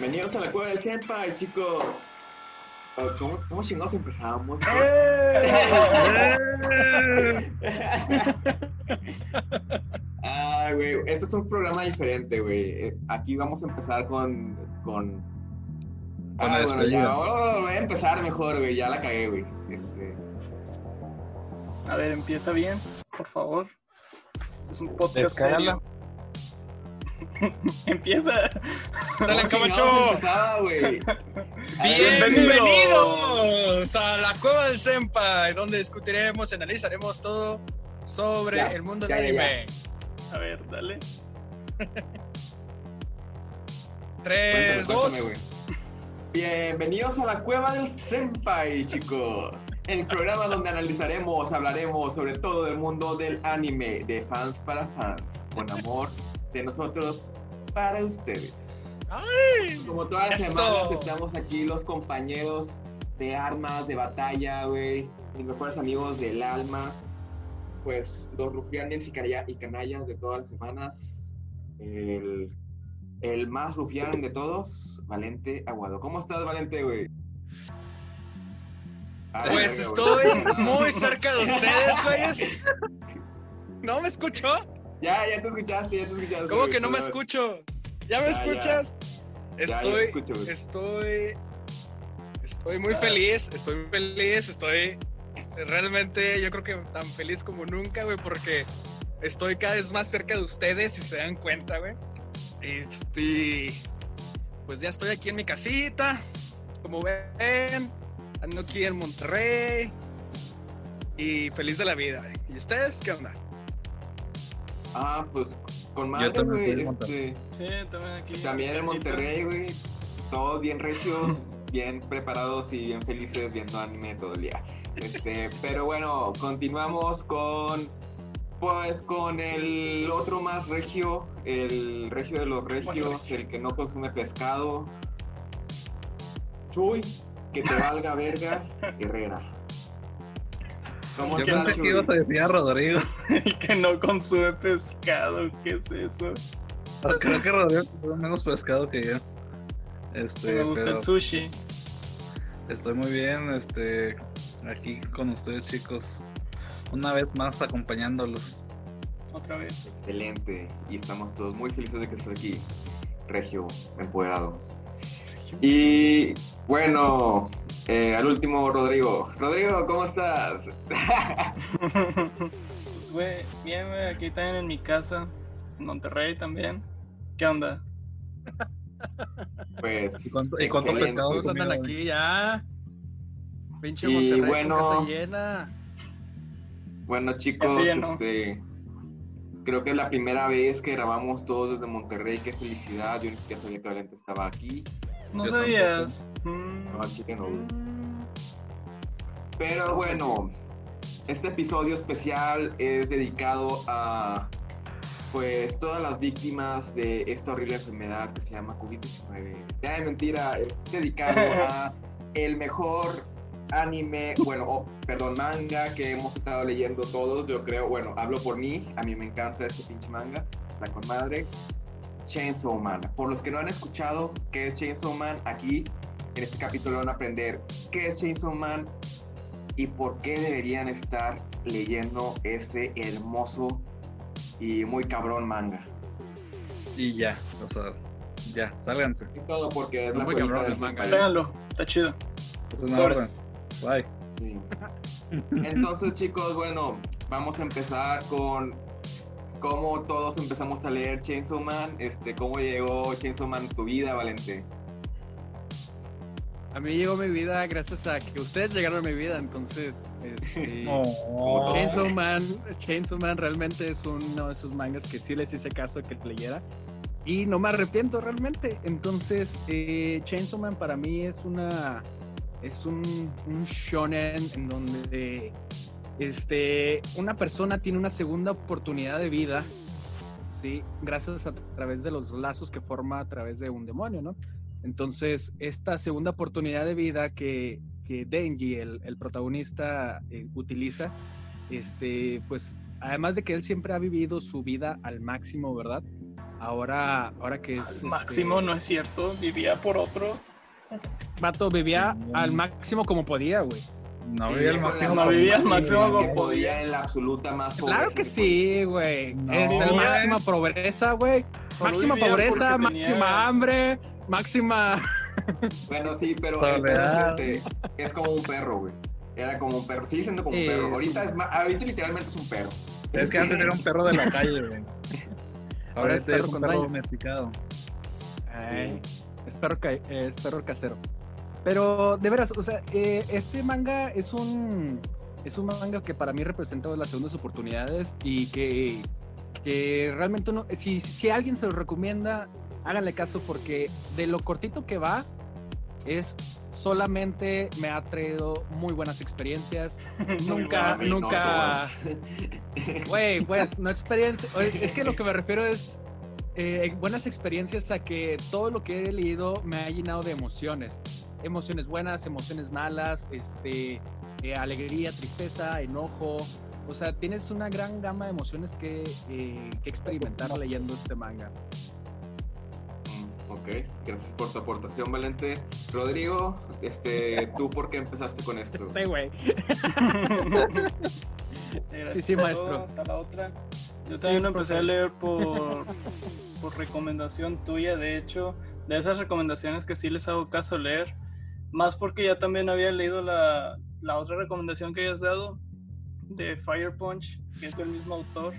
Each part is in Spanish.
Bienvenidos a la Cueva del Senpai, chicos. Oh, ¿Cómo, cómo chingados empezamos? Ah, güey, este es un programa diferente, güey. Eh, Aquí vamos a empezar con. con... Ah, bueno, ya, oh, voy a empezar mejor, güey. Ya la cagué, güey. Este, A ver, empieza bien, por favor. Este es un podcast Descárgala. serio. empieza. Dale, ¿cómo Camacho. empezaba? Bienvenidos a la Cueva del Senpai, donde discutiremos, analizaremos todo sobre Ya, el mundo del ya, anime. A ver, dale. 3, Cuéntame, 2, cuéntame, güey. Bienvenidos a la Cueva del Senpai, chicos. El programa donde analizaremos, hablaremos sobre todo el mundo del anime, de fans para fans, con amor de nosotros para ustedes. ¡Ay! Como todas las Eso. semanas estamos aquí los compañeros de armas, de batalla, güey, mis mejores amigos del alma, pues los rufianes y, canallas de todas las semanas. El, el más rufián de todos, Valente Aguado. ¿Cómo estás, Valente, güey? Ay, Pues güey. estoy muy cerca de ustedes, güeyes. ¿No me escuchó? Ya, ya te escuchaste, ya te escuchaste. ¿Cómo güey, que no me escucho? ¿Ya me Ya, escuchas? Ya, ya te Estoy, escucho, estoy, estoy muy feliz, estoy muy feliz, estoy realmente, yo creo que tan feliz como nunca, güey, porque estoy cada vez más cerca de ustedes, si se dan cuenta, güey. Este, pues ya estoy aquí en mi casita, como ven, ando aquí en Monterrey y feliz de la vida. ¿Y ustedes qué onda? Ah, pues con madre, también güey. Este, Sí, también aquí. también en. Monterrey, güey. Todos bien recios, bien preparados y bien felices viendo anime todo el día. Este, pero bueno, continuamos con. Pues con el otro más regio, el regio de los regios, el que no consume pescado. Chuy, que te valga verga, Herrera. ¿Cómo Yo pensé que ibas a decir a Rodrigo. El que no consume pescado, ¿qué es eso? Creo que Rodrigo consume menos pescado que yo. Este, me gusta pero el sushi. estoy muy bien, este, aquí con ustedes chicos. Una vez más acompañándolos. Otra vez. Excelente. Y estamos todos muy felices de que estés aquí, Regio, empoderado. Y bueno, eh, al último, Rodrigo. Rodrigo, ¿cómo estás? pues, güey, bien, güey, aquí también en mi casa. En Monterrey también. ¿Qué onda? Pues. ¿Y cuánto- y cuánto excelente. pescado has Todos andan aquí ya. Pinche Y Monterrey bueno, casa llena. Bueno, chicos, se este. Creo que es la primera vez que grabamos todos desde Monterrey. Qué felicidad. Yo ni siquiera sabía que Valente estaba aquí. No Yo sabías. Mm. No, al chile no, güey. Pero bueno, este episodio especial es dedicado a pues todas las víctimas de esta horrible enfermedad que se llama COVID-19. Ya de mentira, es dedicado a el mejor anime, bueno, oh, perdón, manga que hemos estado leyendo todos, yo creo, bueno, hablo por mí, a mí me encanta este pinche manga, está con madre. Chainsaw Man. Por los que no han escuchado qué es Chainsaw Man, aquí en este capítulo van a aprender qué es Chainsaw Man y por qué deberían estar leyendo ese hermoso y muy cabrón manga. Y ya, o sea, ya, sálganse. Y todo porque es la Muy cabrón el manga. Véanlo, está chido. Es una orden. Sobres. Bye. Sí. Entonces, chicos, bueno, vamos a empezar con cómo todos empezamos a leer Chainsaw Man. Este, cómo llegó Chainsaw Man a tu vida, Valente. A mí llegó mi vida gracias a que ustedes llegaron a mi vida, entonces. este, Oh. Chainsaw Man, Chainsaw Man realmente es uno de esos mangas que sí les hice caso de que leyera. Y no me arrepiento realmente. Entonces, eh, Chainsaw Man para mí es una. Es un, un shonen en donde este, una persona tiene una segunda oportunidad de vida. ¿sí? Gracias a través de los lazos que forma a través de un demonio, ¿no? Entonces, esta segunda oportunidad de vida que, que Denji, el, el protagonista, eh, utiliza, este, pues, además de que él siempre ha vivido su vida al máximo, ¿verdad? Ahora, ahora que es. Al este, máximo, no es cierto. Vivía por otros. Vato vivía Sí. al máximo como podía, güey. No vivía la máximo. no vivía al pobreza máximo que como podía en la absoluta más Claro pobreza que podía. sí, güey. No. es el máxima pobreza, güey. Máxima pobreza, máxima tenía- hambre, máxima. Bueno, sí, pero el perro es, este, es como un perro, güey. Era como un perro, sigue siendo como un Sí, perro. es Ahorita, un- es más, ahorita literalmente es un perro. Es que antes era un perro de la calle, güey. Ahora es es, perro un con perro daño. domesticado. Ay, es, perro ca- es perro casero. Pero de veras, o sea, eh, este manga es un es un manga que para mí representa las segundas oportunidades y que, que realmente no, si, si alguien se lo recomienda, háganle caso porque de lo cortito que va es solamente me ha traído muy buenas experiencias. Nunca, buenas, no nunca. Güey, pues, no experiencia. Es que lo que me refiero es eh, buenas experiencias a que todo lo que he leído me ha llenado de emociones. Emociones buenas, emociones malas, este, eh, alegría, tristeza, enojo. O sea, tienes una gran gama de emociones que, eh, que experimentar leyendo este manga. Ok, gracias por tu aportación, Valente. Rodrigo, este, ¿tú por qué empezaste con esto? Sí, güey. Era Sí, sí, maestro. Hasta la otra. Yo también lo empecé profe. a leer por, por recomendación tuya, de hecho, de esas recomendaciones que sí les hago caso leer, más porque ya también había leído la, la otra recomendación que hayas dado de Fire Punch, que es del mismo autor.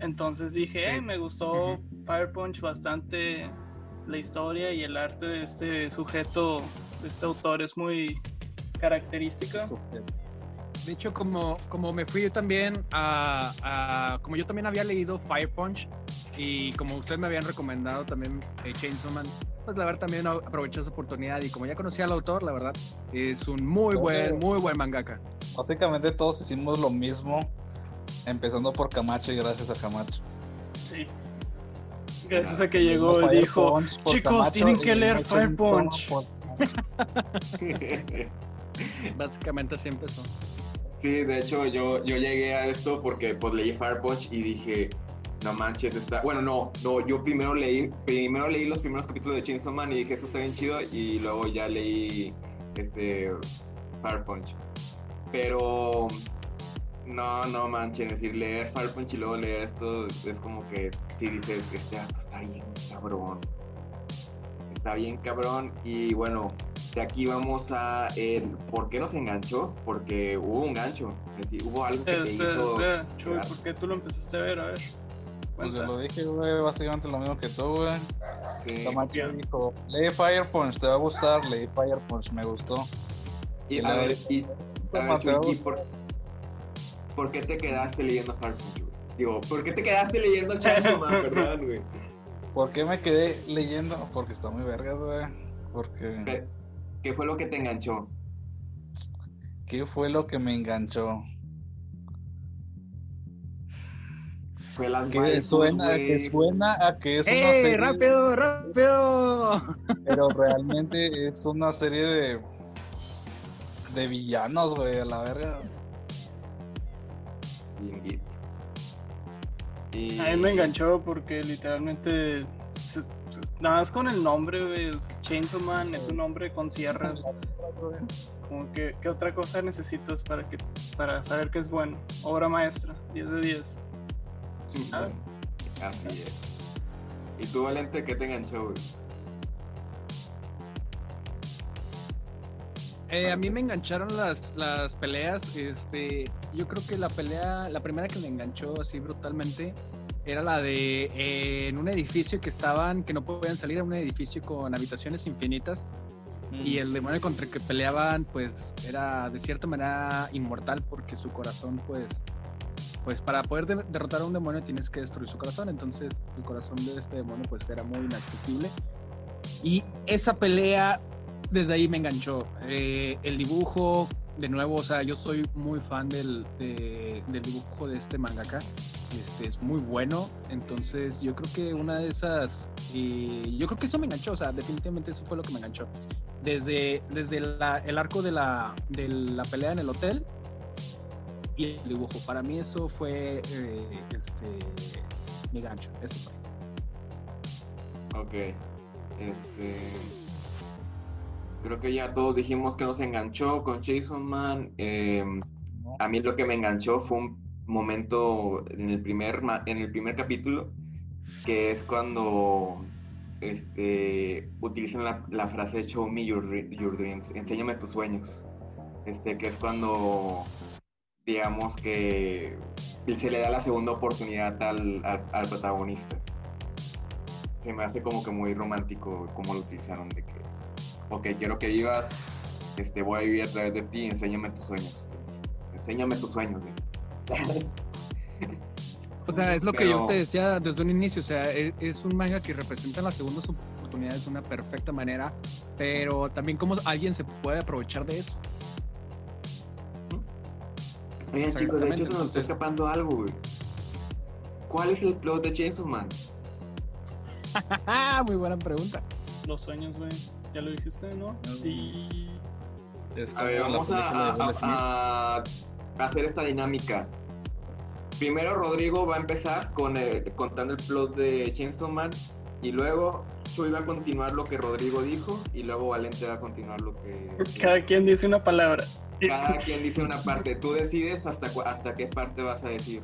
Entonces dije, Sí. "Eh, me gustó. Fire Punch bastante la historia y el arte de este sujeto, de este autor es muy característica. De hecho, como, como me fui yo también a, a- Como yo también había leído Fire Punch y como ustedes me habían recomendado también eh, Chainsaw Man, pues la verdad también aproveché esa oportunidad y como ya conocía al autor, la verdad, es un muy buen, muy buen mangaka. Básicamente todos hicimos lo mismo, empezando por Camacho y gracias a Camacho. Sí. Gracias a que llegó y dijo, Punch "Chicos, tienen que leer Fire Punch". Básicamente así empezó. Sí, de hecho yo, yo llegué a esto porque pues leí Fire Punch y dije, no manches, está... Bueno, no, no, yo primero leí, primero leí los primeros capítulos de Chainsaw Man y dije, eso está bien chido y luego ya leí este Fire Punch. Pero no, no manches, es decir, leer Fire Punch y luego leer esto es como que si dices, este acto está bien cabrón. Está bien cabrón y bueno, de aquí vamos a el por qué nos enganchó, porque hubo un gancho, es decir, hubo algo que te Espera, hizo... espera, Chuy, llegar. ¿por qué tú lo empezaste a ver? A ver. Pues Cuenta. yo lo dije, güey, básicamente lo mismo que tú, güey. Sí. Dijo, lee Fire Punch, te va a gustar, leí Fire Punch, me gustó. Y, La a ver, verdad, y, a ver, Mateo. Chuy, ¿y por, por qué te quedaste leyendo Fire Punch, güey? Digo, ¿por qué te quedaste leyendo Chainsaw Man, perdón, güey? ¿Por qué me quedé leyendo? Porque está muy vergas, güey. Porque... ¿Qué, fue lo que te enganchó? ¿Qué fue lo que me enganchó? Fue las Que suena, güey. que suena a que es una ¡Eh, serie, rápido, rápido! pero realmente es una serie de de villanos, güey, a la verga. Bien, git. Y... A mí me enganchó porque literalmente, nada más con el nombre, es Chainsaw Man es un nombre con sierras. Como que, ¿qué otra cosa necesitas para que para saber que es bueno? Obra maestra, 10 de 10. Ah. Así es. ¿Y tú, Valente, qué te enganchó, güey? Eh, a mí me engancharon las, las peleas. Este, yo creo que la pelea, la primera que me enganchó así brutalmente, era la de eh, en un edificio que estaban, que no podían salir a un edificio con habitaciones infinitas. Y el demonio contra el que peleaban, pues, era de cierta manera inmortal porque su corazón, pues, pues para poder de- derrotar a un demonio tienes que destruir su corazón. Entonces, el corazón de este demonio, pues, era muy inaccesible. Y esa pelea, desde ahí me enganchó. Eh, el dibujo, de nuevo, o sea, yo soy muy fan del, de- del dibujo de este mangaka. Este, es muy bueno. Entonces, yo creo que una de esas. y yo creo que eso me enganchó. O sea, definitivamente eso fue lo que me enganchó. Desde, desde la- el arco de la, de la pelea en el hotel y el dibujo. Para mí, eso fue eh, este, mi gancho. Eso fue. Ok. Este. Creo que ya todos dijimos que nos enganchó con Jason Man. Em, a mí lo que me enganchó fue un momento en el primer, en el primer capítulo, que es cuando este, utilizan la, la frase Show me your, dre- your dreams, enséñame tus sueños. Este, que es cuando, digamos que se le da la segunda oportunidad al, al- al protagonista. Se me hace como que muy romántico como lo utilizaron, de que, ok, quiero que vivas, este, voy a vivir a través de ti, enséñame tus sueños. Enséñame tus sueños. ¿eh? O sea, es lo que yo te decía desde un inicio, o sea, e- es un manga que representa las segundas oportunidades de una perfecta manera, pero también cómo alguien se puede aprovechar de eso. Oigan, chicos, de hecho se nos está escapando algo, güey. ¿Cuál es el plot de Chainsaw Man? Muy buena pregunta. Los sueños, güey. Ya lo dijiste, ¿no? Y. Es A ver, vamos a, hacer esta dinámica. Primero Rodrigo va a empezar con el- contando el plot de Chainsaw Man y luego Chuy va a continuar lo que Rodrigo dijo y luego Valente va a continuar lo que... Cada quien dice una palabra. Cada quien dice una parte. Tú decides hasta, hasta qué parte vas a decir,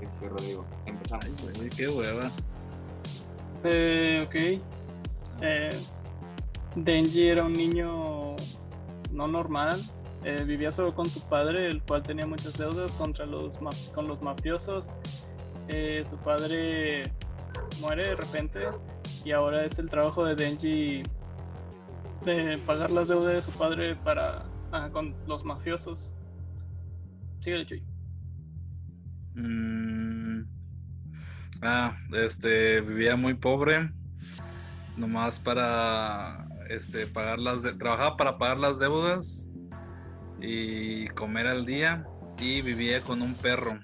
este Rodrigo. Empezamos. Ay, qué hueva. Eh, ok. Eh, Denji era un niño no normal. Eh, vivía solo con su padre, el cual tenía muchas deudas contra los con los mafiosos. Eh, su padre muere de repente y ahora es el trabajo de Denji de pagar las deudas de su padre para ah, con los mafiosos. Síguele, Chuy. Mm. Ah, este, vivía muy pobre, nomás para, este, pagar las, de- trabajaba para pagar las deudas y comer al día y vivía con un perro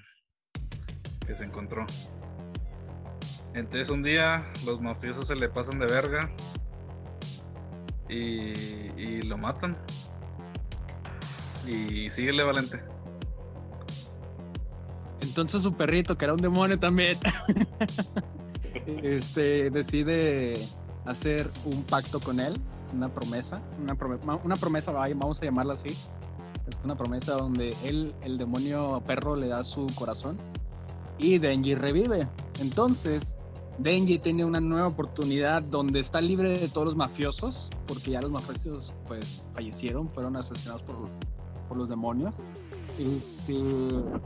que se encontró. Entonces un día los mafiosos se le pasan de verga y, lo matan. Y síguele, Valente. Entonces su perrito, que era un demonio también, este, decide hacer un pacto con él, una promesa, una, prome- ma- una promesa, vamos a llamarla así. Es una promesa donde él, el demonio perro, le da su corazón y Denji revive. Entonces, Denji tiene una nueva oportunidad donde está libre de todos los mafiosos, porque ya los mafiosos pues fallecieron, fueron asesinados por, por los demonios. Este,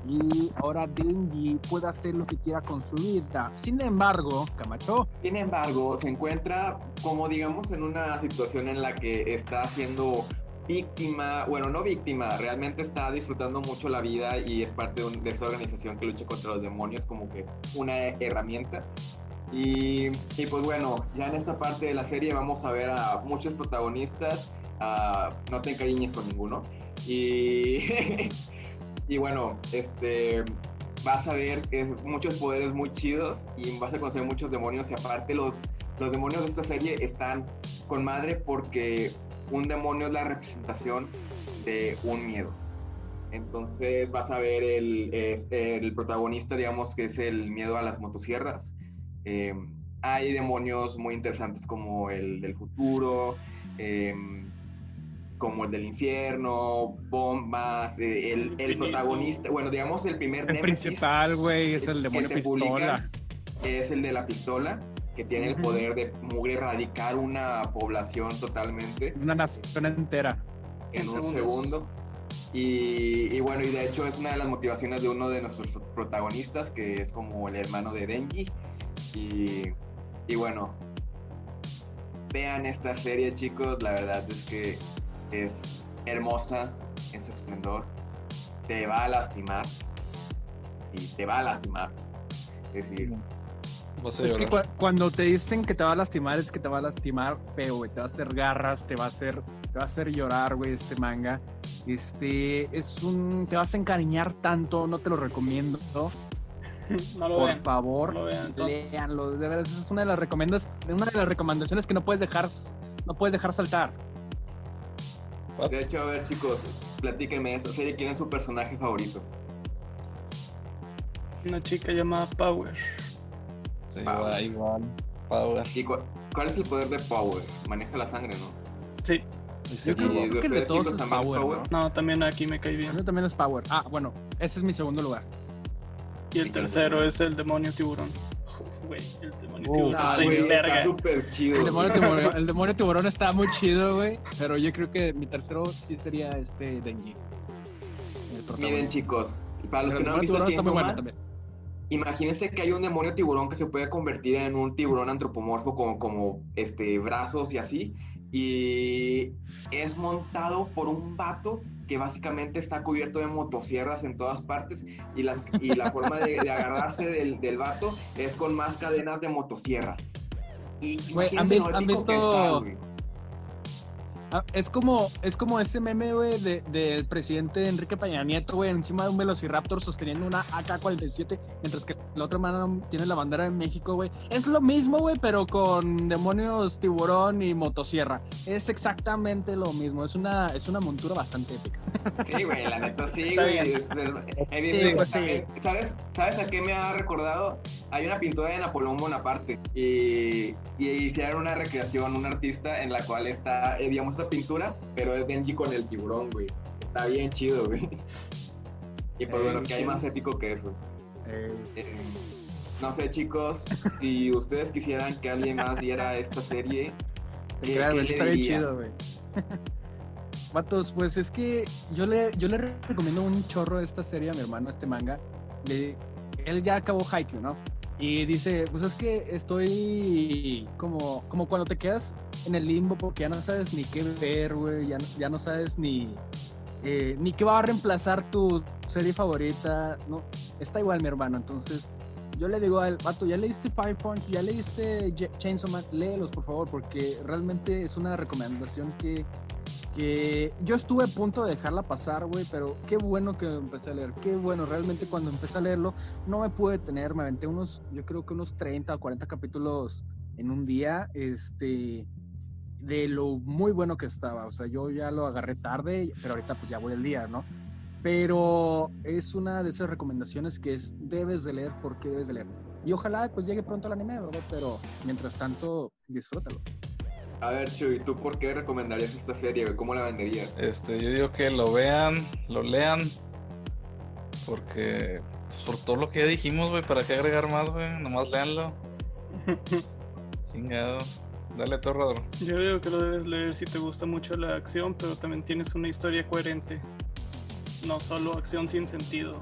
y ahora Denji puede hacer lo que quiera con su vida. Sin embargo, Camacho, Sin embargo, se encuentra como digamos en una situación en la que está siendo víctima, bueno, no víctima, realmente está disfrutando mucho la vida y es parte de, un- de esa organización que lucha contra los demonios, como que es una herramienta. Y, y pues bueno, ya en esta parte de la serie vamos a ver a muchos protagonistas, no te encariñes con ninguno. Y, y bueno, este, vas a ver muchos poderes muy chidos y vas a conocer muchos demonios y aparte los, los demonios de esta serie están con madre porque un demonio es la representación de un miedo. Entonces vas a ver el, el protagonista, digamos que es el miedo a las motosierras. Eh, hay demonios muy interesantes como el del futuro, eh, como el del infierno, bombas, eh, el, el protagonista, bueno, digamos el primer el némesis principal, güey, es el demonio pistola. es el de la pistola, que tiene el poder de mugre erradicar una población totalmente Una nación entera. en En un segundos. segundo. Y, y bueno, y de hecho es una de las motivaciones de uno de nuestros protagonistas, que es como el hermano de Denji. Y, y bueno, vean esta serie, chicos. La verdad es que es hermosa en su esplendor. Te va a lastimar. Y te va a lastimar. Es decir, Es que cu- cuando te dicen que te va a lastimar, es que te va a lastimar feo, güey. Te va a hacer garras, te va a hacer, te va a hacer llorar, güey, este manga. Este, es un, te vas a encariñar tanto, no te lo recomiendo. No lo Por vean. favor, no lo vean, entonces. léanlo. De verdad, es una de las recomendas, una de las recomendaciones que no puedes dejar, no puedes dejar saltar. De hecho, a ver chicos, platíquenme esa serie, ¿quién es su personaje favorito? Una chica llamada Power. Sí, Power. va igual. Power. ¿Y, cu- ¿Cuál es el poder de Power? Maneja la sangre, ¿no? Sí. Yo ¿Y creo, de creo que el de todos es Power, Power? ¿no? No, también aquí me cae bien. mí también es Power. Ah, bueno, ese es mi segundo lugar. Y el tercero es el demonio tiburón. Uf, Güey, el demonio tiburón está güey, bien está verga. súper chido. El demonio, güey. tiburón, el demonio tiburón está muy chido, güey. Pero yo creo que mi tercero sí sería este Denji. Miren, chicos, para los Pero que no han visto Chainsaw bueno Man, imagínense que hay un demonio tiburón que se puede convertir en un tiburón antropomorfo con como este brazos y así y es montado por un vato que básicamente está cubierto de motosierras en todas partes y, las, y la forma de, de agarrarse del, del vato es con más cadenas de motosierra. Y Güey, ¿han han visto-. Ah, es como, es como ese meme, güey, de- del presidente Enrique Peña Nieto, güey, encima de un Velociraptor sosteniendo una AK-47, mientras que la otra mano tiene la bandera de México, güey. Es lo mismo, güey, pero con demonios tiburón y motosierra. Es exactamente lo mismo. Es una, es una montura bastante épica. Sí, güey, la neta sí, güey. es verdad. He Sí, ¿sabes, ¿Sabes a qué me ha recordado? Hay una pintura de Napoleón Bonaparte y, y hicieron una recreación, un artista en la cual está, eh, digamos, esa pintura, pero es Denji con el tiburón, güey. Está bien chido, güey. Y pues Eh, bueno, que hay más épico que eso. Eh, Eh, no sé, chicos, si ustedes quisieran que alguien más viera esta serie, ¿qué, claro, qué güey, le está bien chido, güey. Vatos, pues es que yo le, yo le recomiendo un chorro de esta serie a mi hermano, este manga. De, él ya acabó Haikyuu, ¿no? Y dice, pues es que estoy como, como cuando te quedas en el limbo porque ya no sabes ni qué ver, güey, ya, ya no sabes ni, eh, ni qué va a reemplazar tu serie favorita, ¿no? Está igual mi hermano, entonces yo le digo al vato, ¿ya leíste Fire Punch? ¿Ya leíste Chainsaw Man? Léelos, por favor, porque realmente es una recomendación que, que yo estuve a punto de dejarla pasar, güey, pero qué bueno que empecé a leer, qué bueno, realmente cuando empecé a leerlo no me pude tener, me aventé unos, yo creo que unos 30 o 40 capítulos en un día, este, de lo muy bueno que estaba, o sea, yo ya lo agarré tarde, pero ahorita pues ya voy al día, ¿no? Pero es una de esas recomendaciones que es, debes de leer porque debes de leer. Y ojalá pues llegue pronto el anime, ¿verdad? Pero mientras tanto, disfrútalo. A ver, Chuy, ¿tú por qué recomendarías esta serie? ¿Cómo la venderías? Este, yo digo que lo vean, lo lean, porque por todo lo que ya dijimos, güey, ¿para qué agregar más, güey? Nomás leanlo. Chingados. Dale Rodro. Yo digo que lo debes leer si te gusta mucho la acción, pero también tienes una historia coherente. No solo acción sin sentido.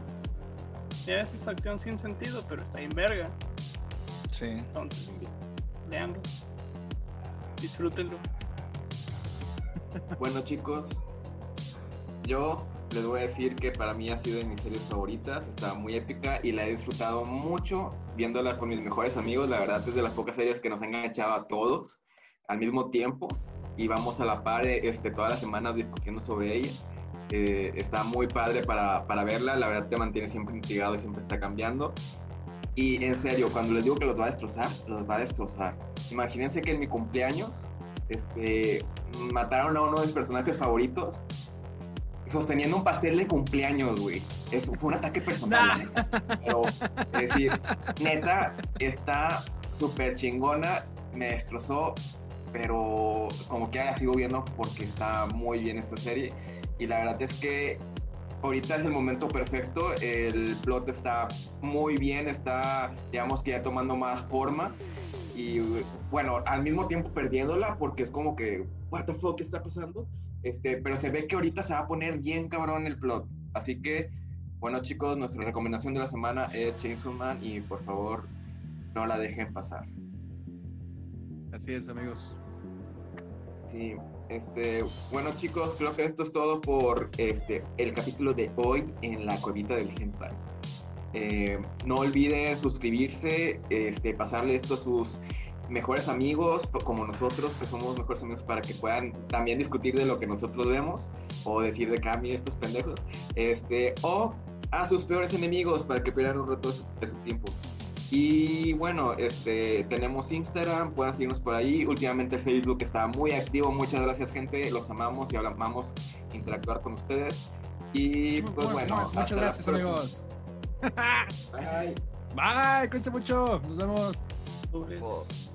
Ya es esa acción sin sentido, pero está en verga. Sí. Entonces, leanlo. Disfrútenlo. Bueno, chicos, yo les voy a decir que para mí ha sido de mis series favoritas, está muy épica y la he disfrutado mucho viéndola con mis mejores amigos. La verdad es de las pocas series que nos han enganchado a todos al mismo tiempo y vamos a la par este, todas las semanas discutiendo sobre ella. Eh, está muy padre para, para verla, la verdad te mantiene siempre intrigado y siempre está cambiando. Y en serio, cuando les digo que los va a destrozar, los va a destrozar. Imagínense que en mi cumpleaños este, mataron a uno de mis personajes favoritos sosteniendo un pastel de cumpleaños, güey. Es, fue un ataque personal, Nah. Pero, es decir, neta, está súper chingona, me destrozó, pero como que sigo viendo porque está muy bien esta serie. Y la verdad es que ahorita es el momento perfecto, el plot está muy bien, está, digamos que ya tomando más forma y bueno, al mismo tiempo perdiéndola porque es como que, what the fuck, ¿qué está pasando? Este, pero se ve que ahorita se va a poner bien cabrón el plot. Así que, bueno chicos, nuestra recomendación de la semana es Chainsaw Man y por favor no la dejen pasar. Así es, amigos. Sí, este, bueno chicos, creo que esto es todo por este, el capítulo de hoy en la cuevita del Senpai. Eh, no olviden suscribirse, este, pasarle esto a sus mejores amigos, como nosotros, que somos mejores amigos, para que puedan también discutir de lo que nosotros vemos, o decir de que, ah, mira estos pendejos, este, o a sus peores enemigos, para que pierdan un rato de su tiempo. Y bueno, este, tenemos Instagram, pueden seguirnos por ahí. Últimamente Facebook está muy activo. Muchas gracias, gente. Los amamos y amamos interactuar con ustedes. Y pues bueno, muchas hasta gracias, amigos. Bye. Bye, cuídense mucho. Nos vemos. Pobres.